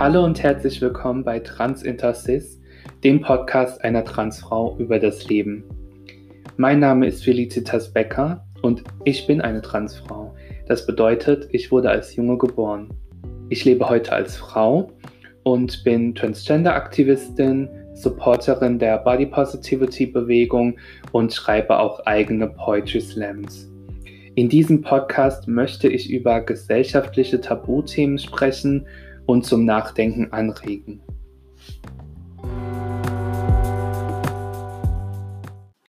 Hallo und herzlich willkommen bei Trans Intercis, dem Podcast einer Transfrau über das Leben. Mein Name ist Felicitas Becker und ich bin eine Transfrau. Das bedeutet, ich wurde als Junge geboren. Ich lebe heute als Frau und bin Transgender-Aktivistin, Supporterin der Body Positivity Bewegung und schreibe auch eigene Poetry Slams. In diesem Podcast möchte ich über gesellschaftliche Tabuthemen sprechen und zum Nachdenken anregen.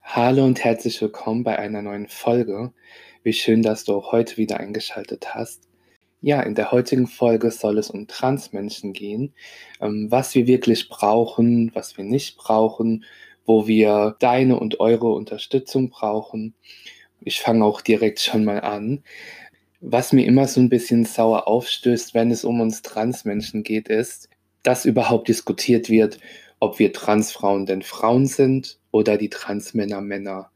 Hallo und herzlich willkommen bei einer neuen Folge. Wie schön, dass du auch heute wieder eingeschaltet hast. Ja, in der heutigen Folge soll es um Transmenschen gehen, ähm, was wir wirklich brauchen, was wir nicht brauchen, wo wir deine und eure Unterstützung brauchen. Ich fange auch direkt schon mal an. Was mir immer so ein bisschen sauer aufstößt, wenn es um uns Transmenschen geht, ist, dass überhaupt diskutiert wird, ob wir Transfrauen denn Frauen sind oder die Transmänner Männer.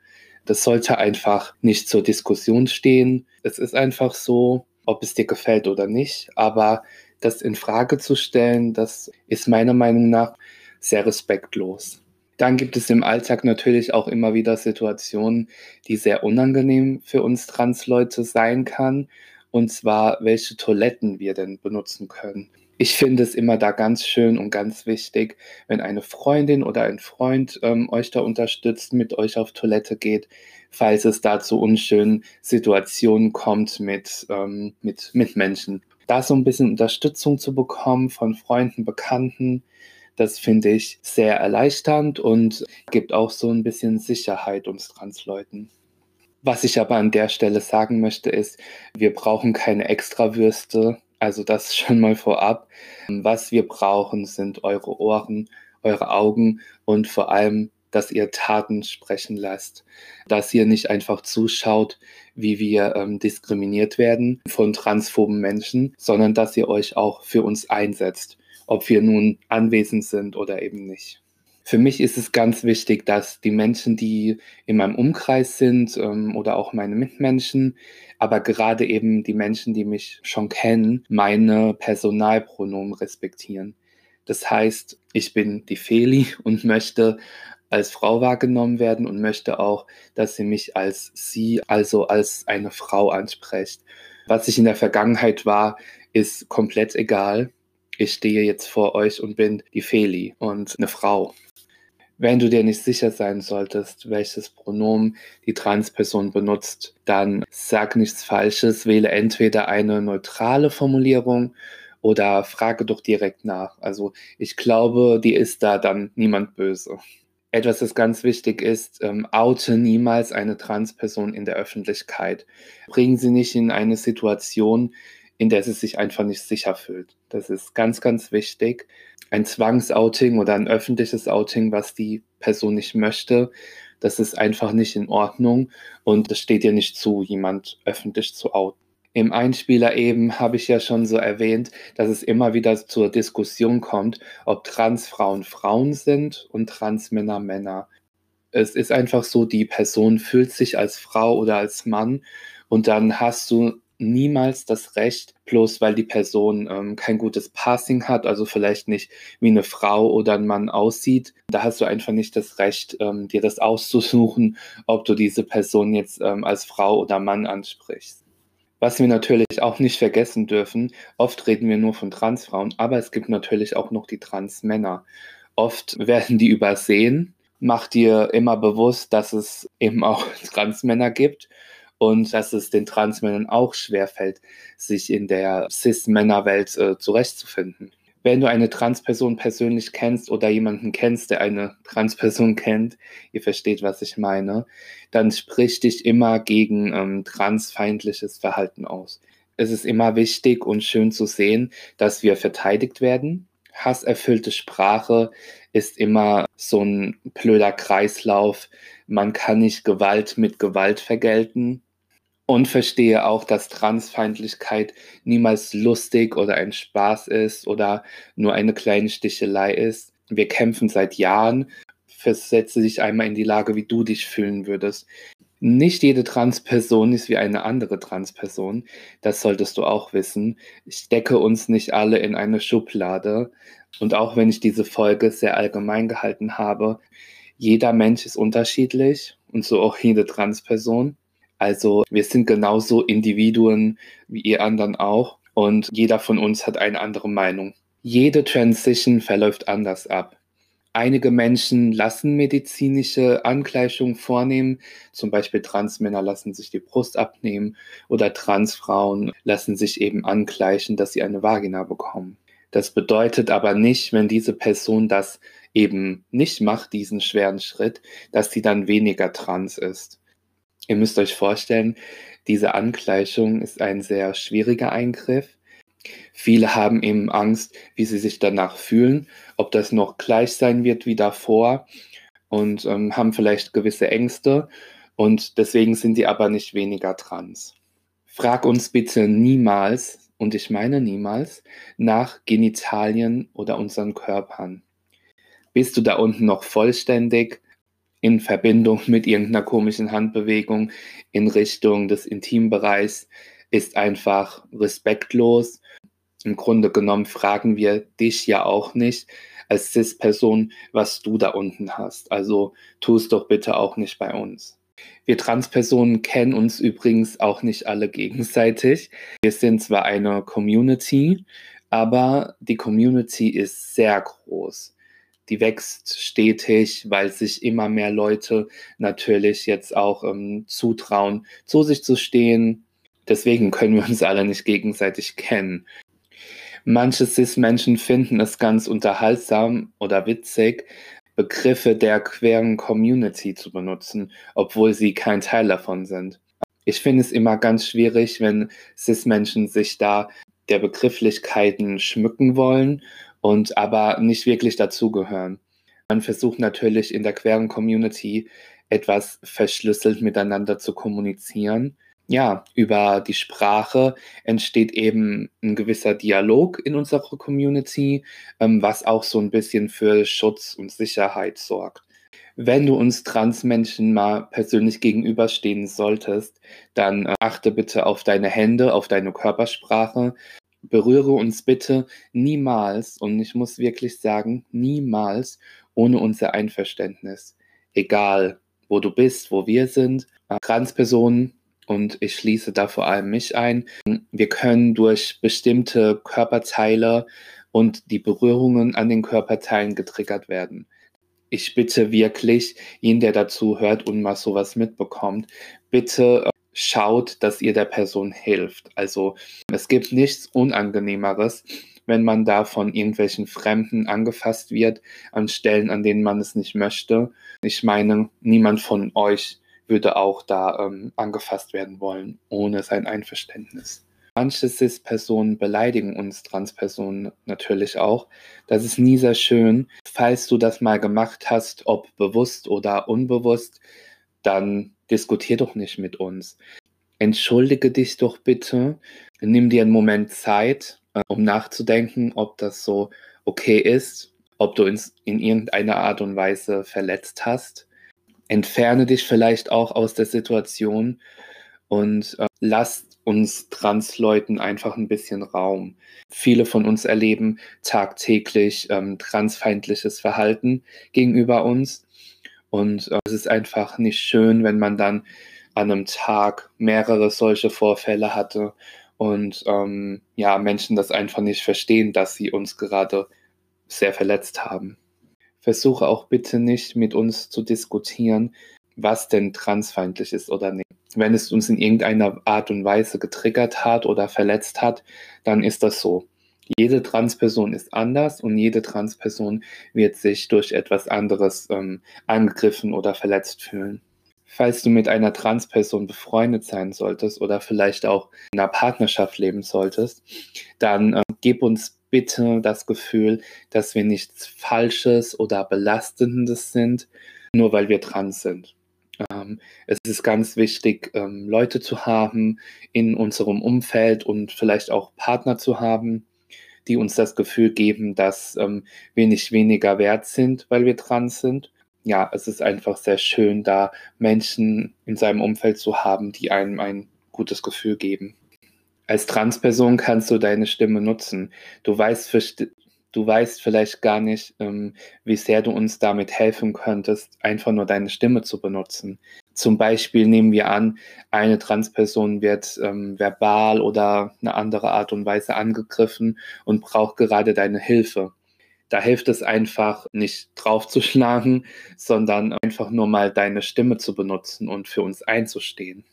Das sollte einfach nicht zur Diskussion stehen. Es ist einfach so, ob es dir gefällt oder nicht. Aber das in Frage zu stellen, das ist meiner Meinung nach sehr respektlos. Dann gibt es im Alltag natürlich auch immer wieder Situationen, die sehr unangenehm für uns Transleute sein kann. Und zwar, welche Toiletten wir denn benutzen können. Ich finde es immer da ganz schön und ganz wichtig, wenn eine Freundin oder ein Freund ähm, euch da unterstützt, mit euch auf Toilette geht, falls es da zu unschönen Situationen kommt mit, ähm, mit, mit Menschen. Da so ein bisschen Unterstützung zu bekommen von Freunden, Bekannten, das finde ich sehr erleichternd und gibt auch so ein bisschen Sicherheit uns Transleuten. Was ich aber an der Stelle sagen möchte, ist, wir brauchen keine Extrawürste also das schon mal vorab. Was wir brauchen, sind eure Ohren, eure Augen und vor allem, dass ihr Taten sprechen lasst. Dass ihr nicht einfach zuschaut, wie wir ähm, diskriminiert werden von transphoben Menschen, sondern dass ihr euch auch für uns einsetzt, ob wir nun anwesend sind oder eben nicht. Für mich ist es ganz wichtig, dass die Menschen, die in meinem Umkreis sind ähm, oder auch meine Mitmenschen, aber gerade eben die Menschen, die mich schon kennen, meine Personalpronomen respektieren. Das heißt, ich bin die Feli und möchte als Frau wahrgenommen werden und möchte auch, dass sie mich als sie, also als eine Frau anspricht. Was ich in der Vergangenheit war, ist komplett egal. Ich stehe jetzt vor euch und bin die Feli und eine Frau. Wenn du dir nicht sicher sein solltest, welches Pronomen die Transperson benutzt, dann sag nichts Falsches, wähle entweder eine neutrale Formulierung oder frage doch direkt nach. Also ich glaube, dir ist da dann niemand böse. Etwas, das ganz wichtig ist, ähm, oute niemals eine Transperson in der Öffentlichkeit. Bringen sie nicht in eine Situation, in der sie sich einfach nicht sicher fühlt. Das ist ganz, ganz wichtig ein Zwangsouting oder ein öffentliches Outing, was die Person nicht möchte, das ist einfach nicht in Ordnung und es steht ihr nicht zu, jemand öffentlich zu outen. Im Einspieler eben habe ich ja schon so erwähnt, dass es immer wieder zur Diskussion kommt, ob Transfrauen Frauen sind und Transmänner Männer. Es ist einfach so, die Person fühlt sich als Frau oder als Mann und dann hast du niemals das Recht, bloß weil die Person ähm, kein gutes Passing hat, also vielleicht nicht wie eine Frau oder ein Mann aussieht, da hast du einfach nicht das Recht, ähm, dir das auszusuchen, ob du diese Person jetzt ähm, als Frau oder Mann ansprichst. Was wir natürlich auch nicht vergessen dürfen, oft reden wir nur von Transfrauen, aber es gibt natürlich auch noch die Transmänner. Oft werden die übersehen. Mach dir immer bewusst, dass es eben auch Transmänner gibt und dass es den Transmännern auch schwerfällt, sich in der Cis-Männerwelt äh, zurechtzufinden. Wenn du eine Transperson persönlich kennst oder jemanden kennst, der eine Transperson kennt, ihr versteht, was ich meine, dann sprich dich immer gegen ähm, transfeindliches Verhalten aus. Es ist immer wichtig und schön zu sehen, dass wir verteidigt werden. Hasserfüllte Sprache ist immer so ein blöder Kreislauf. Man kann nicht Gewalt mit Gewalt vergelten und verstehe auch, dass Transfeindlichkeit niemals lustig oder ein Spaß ist oder nur eine kleine Stichelei ist. Wir kämpfen seit Jahren. Versetze dich einmal in die Lage, wie du dich fühlen würdest. Nicht jede Transperson ist wie eine andere Transperson. Das solltest du auch wissen. Ich stecke uns nicht alle in eine Schublade. Und auch wenn ich diese Folge sehr allgemein gehalten habe, jeder Mensch ist unterschiedlich und so auch jede Transperson. Also wir sind genauso Individuen wie ihr anderen auch und jeder von uns hat eine andere Meinung. Jede Transition verläuft anders ab. Einige Menschen lassen medizinische Angleichungen vornehmen, zum Beispiel Transmänner lassen sich die Brust abnehmen oder Transfrauen lassen sich eben angleichen, dass sie eine Vagina bekommen. Das bedeutet aber nicht, wenn diese Person das eben nicht macht, diesen schweren Schritt, dass sie dann weniger trans ist. Ihr müsst euch vorstellen, diese Angleichung ist ein sehr schwieriger Eingriff Viele haben eben Angst, wie sie sich danach fühlen, ob das noch gleich sein wird wie davor und ähm, haben vielleicht gewisse Ängste und deswegen sind sie aber nicht weniger trans. Frag uns bitte niemals, und ich meine niemals, nach Genitalien oder unseren Körpern. Bist du da unten noch vollständig in Verbindung mit irgendeiner komischen Handbewegung in Richtung des Intimbereichs? Ist einfach respektlos im Grunde genommen fragen wir dich ja auch nicht als CIS-Person, was du da unten hast. Also tu es doch bitte auch nicht bei uns. Wir Transpersonen kennen uns übrigens auch nicht alle gegenseitig. Wir sind zwar eine Community, aber die Community ist sehr groß. Die wächst stetig, weil sich immer mehr Leute natürlich jetzt auch ähm, zutrauen, zu sich zu stehen. Deswegen können wir uns alle nicht gegenseitig kennen. Manche Cis-Menschen finden es ganz unterhaltsam oder witzig, Begriffe der queeren Community zu benutzen, obwohl sie kein Teil davon sind. Ich finde es immer ganz schwierig, wenn Cis-Menschen sich da der Begrifflichkeiten schmücken wollen und aber nicht wirklich dazugehören. Man versucht natürlich in der queeren Community etwas verschlüsselt miteinander zu kommunizieren ja, über die Sprache entsteht eben ein gewisser Dialog in unserer Community, ähm, was auch so ein bisschen für Schutz und Sicherheit sorgt. Wenn du uns Transmenschen mal persönlich gegenüberstehen solltest, dann äh, achte bitte auf deine Hände, auf deine Körpersprache. Berühre uns bitte niemals, und ich muss wirklich sagen, niemals ohne unser Einverständnis. Egal, wo du bist, wo wir sind. Äh, Transpersonen und ich schließe da vor allem mich ein. Wir können durch bestimmte Körperteile und die Berührungen an den Körperteilen getriggert werden. Ich bitte wirklich, jeden, der dazu hört und mal sowas mitbekommt, bitte schaut, dass ihr der Person hilft. Also es gibt nichts Unangenehmeres, wenn man da von irgendwelchen Fremden angefasst wird, an Stellen, an denen man es nicht möchte. Ich meine, niemand von euch würde auch da ähm, angefasst werden wollen, ohne sein Einverständnis. Manche CIS-Personen beleidigen uns Transpersonen natürlich auch. Das ist nie sehr schön. Falls du das mal gemacht hast, ob bewusst oder unbewusst, dann diskutier doch nicht mit uns. Entschuldige dich doch bitte. Nimm dir einen Moment Zeit, äh, um nachzudenken, ob das so okay ist, ob du uns in irgendeiner Art und Weise verletzt hast entferne dich vielleicht auch aus der Situation und äh, lass uns Transleuten einfach ein bisschen Raum. Viele von uns erleben tagtäglich ähm, transfeindliches Verhalten gegenüber uns. Und äh, es ist einfach nicht schön, wenn man dann an einem Tag mehrere solche Vorfälle hatte und ähm, ja, Menschen das einfach nicht verstehen, dass sie uns gerade sehr verletzt haben. Versuche auch bitte nicht mit uns zu diskutieren, was denn transfeindlich ist oder nicht. Wenn es uns in irgendeiner Art und Weise getriggert hat oder verletzt hat, dann ist das so. Jede Transperson ist anders und jede Transperson wird sich durch etwas anderes ähm, angegriffen oder verletzt fühlen. Falls du mit einer Transperson befreundet sein solltest oder vielleicht auch in einer Partnerschaft leben solltest, dann äh, gib uns bitte das Gefühl, dass wir nichts Falsches oder Belastendes sind, nur weil wir trans sind. Ähm, es ist ganz wichtig, ähm, Leute zu haben in unserem Umfeld und vielleicht auch Partner zu haben, die uns das Gefühl geben, dass ähm, wir nicht weniger wert sind, weil wir trans sind. ja, es ist einfach sehr schön, da Menschen in seinem Umfeld zu haben, die einem ein gutes Gefühl geben. Als Transperson kannst du deine Stimme nutzen. Du weißt, du weißt vielleicht gar nicht, ähm, wie sehr du uns damit helfen könntest, einfach nur deine Stimme zu benutzen. Zum Beispiel nehmen wir an, eine Transperson wird ähm, verbal oder eine andere Art und Weise angegriffen und braucht gerade deine Hilfe. Da hilft es einfach nicht draufzuschlagen, sondern einfach nur mal deine Stimme zu benutzen und für uns einzustehen.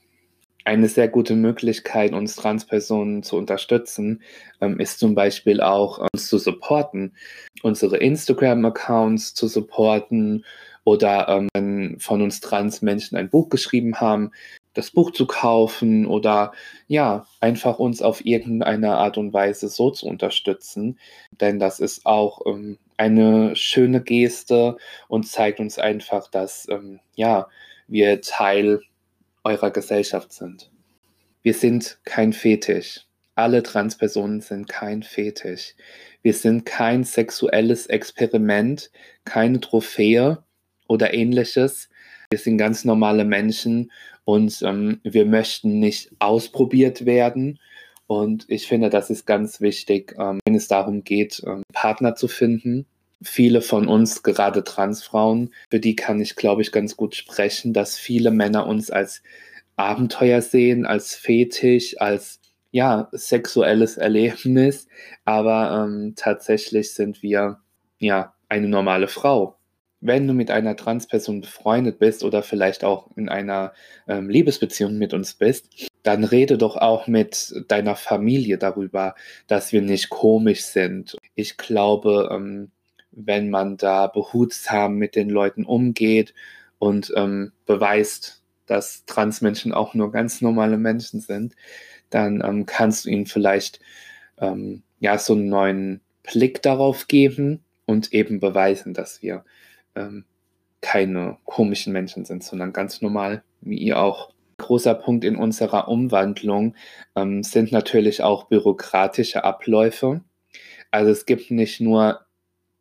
Eine sehr gute Möglichkeit, uns Transpersonen zu unterstützen, ähm, ist zum Beispiel auch uns zu supporten, unsere Instagram-Accounts zu supporten oder ähm, von uns Transmenschen ein Buch geschrieben haben, das Buch zu kaufen oder ja, einfach uns auf irgendeine Art und Weise so zu unterstützen. Denn das ist auch ähm, eine schöne Geste und zeigt uns einfach, dass ähm, ja, wir Teil eurer Gesellschaft sind. Wir sind kein Fetisch. Alle Transpersonen sind kein Fetisch. Wir sind kein sexuelles Experiment, keine Trophäe oder ähnliches. Wir sind ganz normale Menschen und ähm, wir möchten nicht ausprobiert werden. Und ich finde, das ist ganz wichtig, ähm, wenn es darum geht, ähm, Partner zu finden. Viele von uns, gerade Transfrauen, für die kann ich, glaube ich, ganz gut sprechen, dass viele Männer uns als Abenteuer sehen, als Fetisch, als ja, sexuelles Erlebnis. Aber ähm, tatsächlich sind wir ja eine normale Frau wenn du mit einer Transperson befreundet bist oder vielleicht auch in einer ähm, Liebesbeziehung mit uns bist, dann rede doch auch mit deiner Familie darüber, dass wir nicht komisch sind. Ich glaube, ähm, wenn man da behutsam mit den Leuten umgeht und ähm, beweist, dass Transmenschen auch nur ganz normale Menschen sind, dann ähm, kannst du ihnen vielleicht ähm, ja so einen neuen Blick darauf geben und eben beweisen, dass wir ähm, keine komischen Menschen sind, sondern ganz normal, wie ihr auch. Großer Punkt in unserer Umwandlung ähm, sind natürlich auch bürokratische Abläufe. Also es gibt nicht nur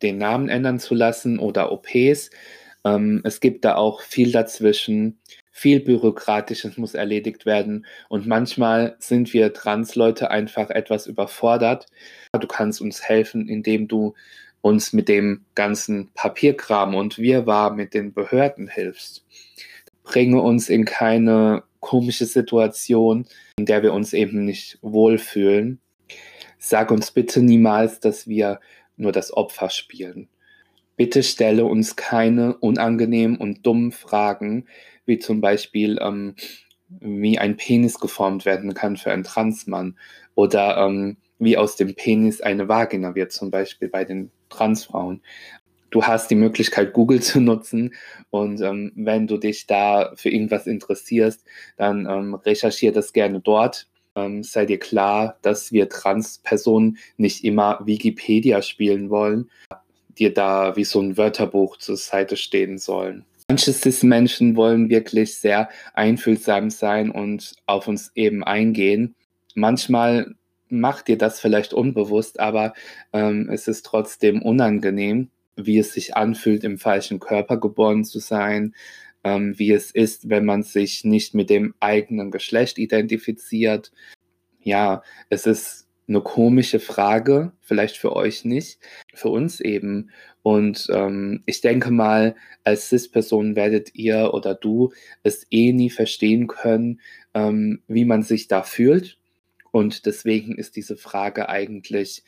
den Namen ändern zu lassen oder OPs, ähm, es gibt da auch viel dazwischen. Viel Bürokratisches muss erledigt werden und manchmal sind wir Transleute einfach etwas überfordert. Du kannst uns helfen, indem du uns mit dem ganzen Papierkram und Wirrwarr mit den Behörden hilfst. Bringe uns in keine komische Situation, in der wir uns eben nicht wohlfühlen. Sag uns bitte niemals, dass wir nur das Opfer spielen. Bitte stelle uns keine unangenehmen und dummen Fragen, wie zum Beispiel, ähm, wie ein Penis geformt werden kann für einen Transmann oder ähm, wie aus dem Penis eine Vagina wird, zum Beispiel bei den Transfrauen. Du hast die Möglichkeit, Google zu nutzen und ähm, wenn du dich da für irgendwas interessierst, dann ähm, recherchiere das gerne dort. Ähm, sei dir klar, dass wir Transpersonen nicht immer Wikipedia spielen wollen, dir da wie so ein Wörterbuch zur Seite stehen sollen. Manche Cis-Menschen wollen wirklich sehr einfühlsam sein und auf uns eben eingehen. Manchmal macht dir das vielleicht unbewusst, aber ähm, es ist trotzdem unangenehm, wie es sich anfühlt, im falschen Körper geboren zu sein, ähm, wie es ist, wenn man sich nicht mit dem eigenen Geschlecht identifiziert. Ja, es ist eine komische Frage, vielleicht für euch nicht, für uns eben. Und ähm, ich denke mal, als CIS-Person werdet ihr oder du es eh nie verstehen können, ähm, wie man sich da fühlt und deswegen ist diese Frage eigentlich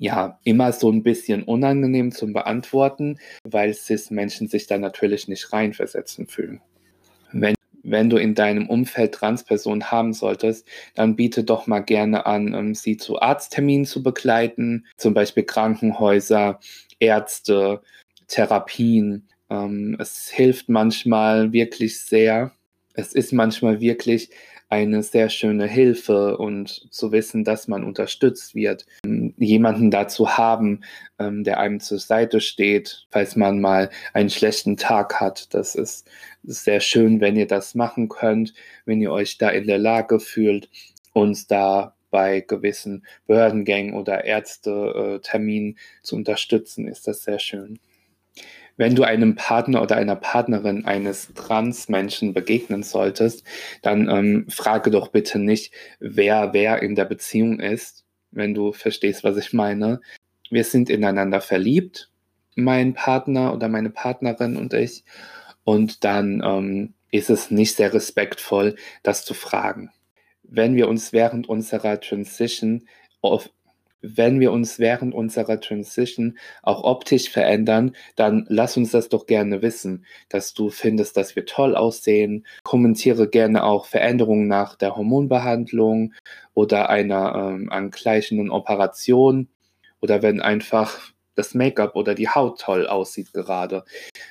ja immer so ein bisschen unangenehm zum Beantworten, weil CIS-Menschen sich da natürlich nicht reinversetzen fühlen. Wenn, wenn du in deinem Umfeld Transpersonen haben solltest, dann biete doch mal gerne an, um sie zu Arztterminen zu begleiten, zum Beispiel Krankenhäuser, Ärzte, Therapien. Ähm, es hilft manchmal wirklich sehr. Es ist manchmal wirklich eine sehr schöne Hilfe und zu wissen, dass man unterstützt wird, ähm, jemanden dazu haben, ähm, der einem zur Seite steht, falls man mal einen schlechten Tag hat. Das ist sehr schön, wenn ihr das machen könnt, wenn ihr euch da in der Lage fühlt, uns da bei gewissen Behördengängen oder Ärzteterminen zu unterstützen, ist das sehr schön. Wenn du einem Partner oder einer Partnerin eines Transmenschen begegnen solltest, dann ähm, frage doch bitte nicht, wer wer in der Beziehung ist, wenn du verstehst, was ich meine. Wir sind ineinander verliebt, mein Partner oder meine Partnerin und ich. Und dann ähm, ist es nicht sehr respektvoll, das zu fragen. Wenn wir uns während unserer Transition wenn wir uns während unserer Transition auch optisch verändern, dann lass uns das doch gerne wissen, dass du findest, dass wir toll aussehen. Kommentiere gerne auch Veränderungen nach der Hormonbehandlung oder einer ähm, angleichenden Operation oder wenn einfach das Make-up oder die Haut toll aussieht gerade.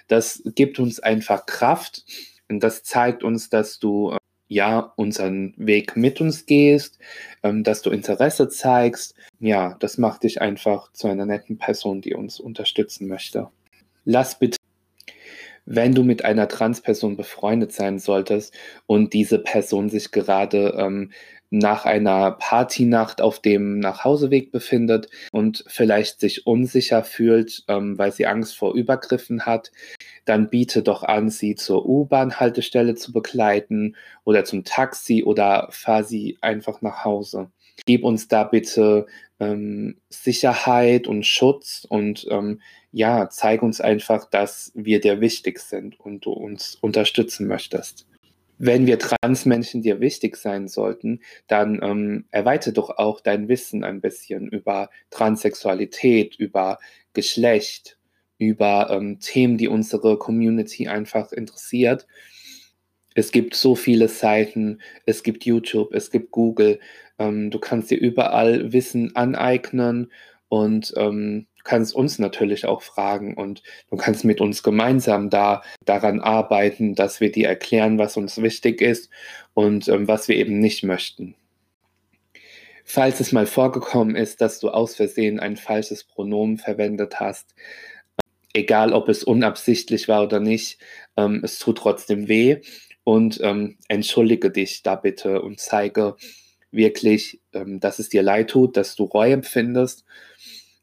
Das gibt uns einfach Kraft und das zeigt uns, dass du ja, unseren Weg mit uns gehst, ähm, dass du Interesse zeigst. Ja, das macht dich einfach zu einer netten Person, die uns unterstützen möchte. Lass bitte, wenn du mit einer Transperson befreundet sein solltest und diese Person sich gerade ähm, nach einer Partynacht auf dem Nachhauseweg befindet und vielleicht sich unsicher fühlt, ähm, weil sie Angst vor Übergriffen hat, dann biete doch an, sie zur U-Bahn-Haltestelle zu begleiten oder zum Taxi oder fahr sie einfach nach Hause. Gib uns da bitte ähm, Sicherheit und Schutz und ähm, ja, zeig uns einfach, dass wir dir wichtig sind und du uns unterstützen möchtest wenn wir Transmenschen dir wichtig sein sollten, dann ähm, erweite doch auch dein Wissen ein bisschen über Transsexualität, über Geschlecht, über ähm, Themen, die unsere Community einfach interessiert. Es gibt so viele Seiten, es gibt YouTube, es gibt Google. Ähm, du kannst dir überall Wissen aneignen und ähm, kannst uns natürlich auch fragen und du kannst mit uns gemeinsam da daran arbeiten, dass wir dir erklären, was uns wichtig ist und ähm, was wir eben nicht möchten. Falls es mal vorgekommen ist, dass du aus Versehen ein falsches Pronomen verwendet hast, egal ob es unabsichtlich war oder nicht, ähm, es tut trotzdem weh und ähm, entschuldige dich da bitte und zeige wirklich, ähm, dass es dir leid tut, dass du Reue empfindest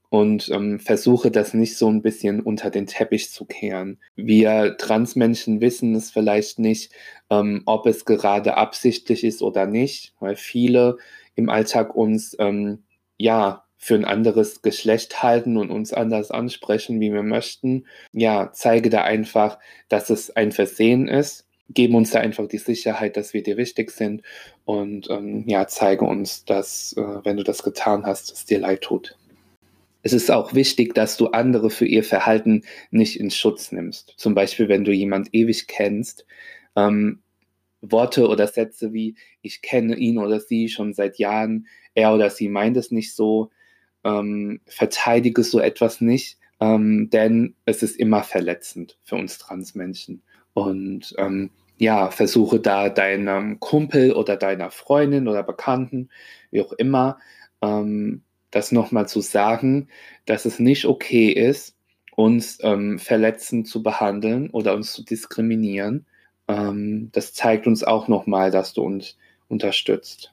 und ähm, versuche das nicht so ein bisschen unter den Teppich zu kehren. Wir Transmenschen wissen es vielleicht nicht, ähm, ob es gerade absichtlich ist oder nicht, weil viele im Alltag uns ähm, ja für ein anderes Geschlecht halten und uns anders ansprechen, wie wir möchten. Ja, zeige da einfach, dass es ein Versehen ist. Geben uns da einfach die Sicherheit, dass wir dir wichtig sind und ähm, ja, zeige uns, dass, äh, wenn du das getan hast, es dir leid tut. Es ist auch wichtig, dass du andere für ihr Verhalten nicht in Schutz nimmst. Zum Beispiel, wenn du jemand ewig kennst, ähm, Worte oder Sätze wie ich kenne ihn oder sie schon seit Jahren, er oder sie meint es nicht so, ähm, verteidige so etwas nicht, ähm, denn es ist immer verletzend für uns Transmenschen. Und ähm, ja, versuche da deinem Kumpel oder deiner Freundin oder Bekannten, wie auch immer, ähm, das nochmal zu sagen, dass es nicht okay ist, uns ähm, verletzend zu behandeln oder uns zu diskriminieren. Ähm, das zeigt uns auch nochmal, dass du uns unterstützt.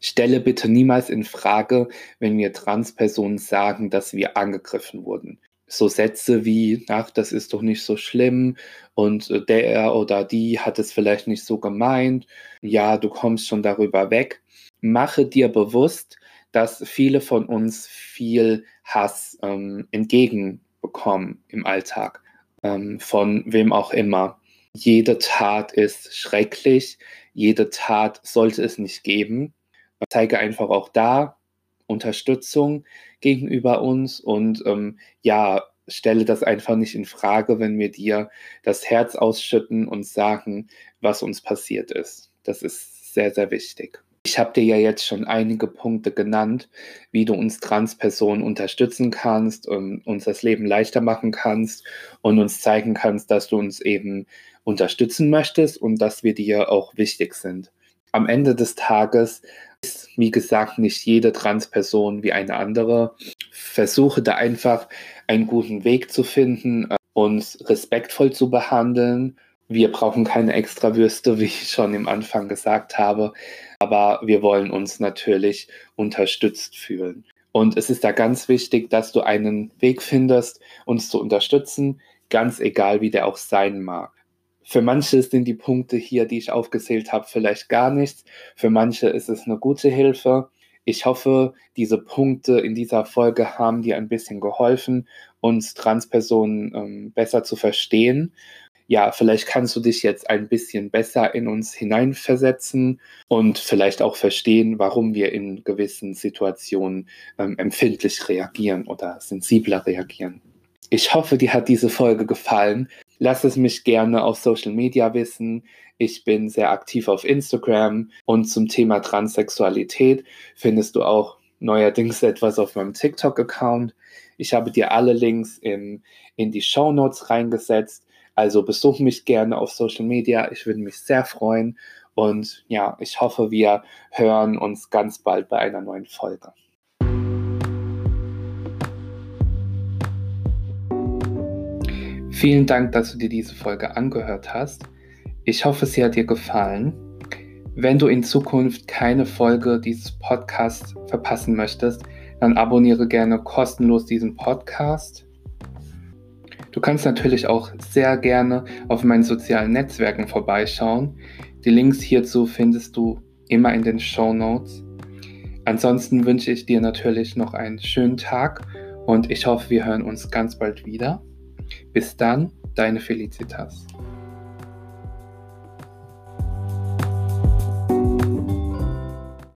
Stelle bitte niemals in Frage, wenn wir Transpersonen sagen, dass wir angegriffen wurden. So Sätze wie, ach, das ist doch nicht so schlimm und äh, der oder die hat es vielleicht nicht so gemeint. Ja, du kommst schon darüber weg. Mache dir bewusst, dass viele von uns viel Hass ähm, entgegenbekommen im Alltag, ähm, von wem auch immer. Jede Tat ist schrecklich, jede Tat sollte es nicht geben. Ich zeige einfach auch da Unterstützung gegenüber uns und ähm, ja, stelle das einfach nicht in Frage, wenn wir dir das Herz ausschütten und sagen, was uns passiert ist. Das ist sehr, sehr wichtig. Ich habe dir ja jetzt schon einige Punkte genannt, wie du uns Transpersonen unterstützen kannst, und uns das Leben leichter machen kannst und uns zeigen kannst, dass du uns eben unterstützen möchtest und dass wir dir auch wichtig sind. Am Ende des Tages ist, wie gesagt, nicht jede Transperson wie eine andere. Versuche da einfach einen guten Weg zu finden, äh, uns respektvoll zu behandeln wir brauchen keine extra Würste, wie ich schon im Anfang gesagt habe, aber wir wollen uns natürlich unterstützt fühlen. Und es ist da ganz wichtig, dass du einen Weg findest, uns zu unterstützen. ganz egal wie der auch sein mag. Für manche sind die Punkte hier, die ich aufgezählt habe, vielleicht gar nichts. Für manche ist es eine gute Hilfe. Ich hoffe, diese Punkte in dieser Folge haben dir ein bisschen geholfen, uns Transpersonen ähm, besser zu verstehen. Ja, vielleicht kannst du dich jetzt ein bisschen besser in uns hineinversetzen und vielleicht auch verstehen, warum wir in gewissen Situationen ähm, empfindlich reagieren oder sensibler reagieren. Ich hoffe, dir hat diese Folge gefallen. Lass es mich gerne auf Social Media wissen. Ich bin sehr aktiv auf Instagram und zum Thema Transsexualität findest du auch neuerdings etwas auf meinem TikTok-Account. Ich habe dir alle Links in, in die Show Notes reingesetzt. Also besuch mich gerne auf Social Media. Ich würde mich sehr freuen. Und ja, ich hoffe, wir hören uns ganz bald bei einer neuen Folge. Vielen Dank, dass du dir diese Folge angehört hast. Ich hoffe, sie hat dir gefallen. Wenn du in Zukunft keine Folge dieses Podcasts verpassen möchtest, dann abonniere gerne kostenlos diesen Podcast. Du kannst natürlich auch sehr gerne auf meinen sozialen Netzwerken vorbeischauen. Die Links hierzu findest du immer in den Show Notes. Ansonsten wünsche ich dir natürlich noch einen schönen Tag und ich hoffe, wir hören uns ganz bald wieder. Bis dann, deine Felicitas.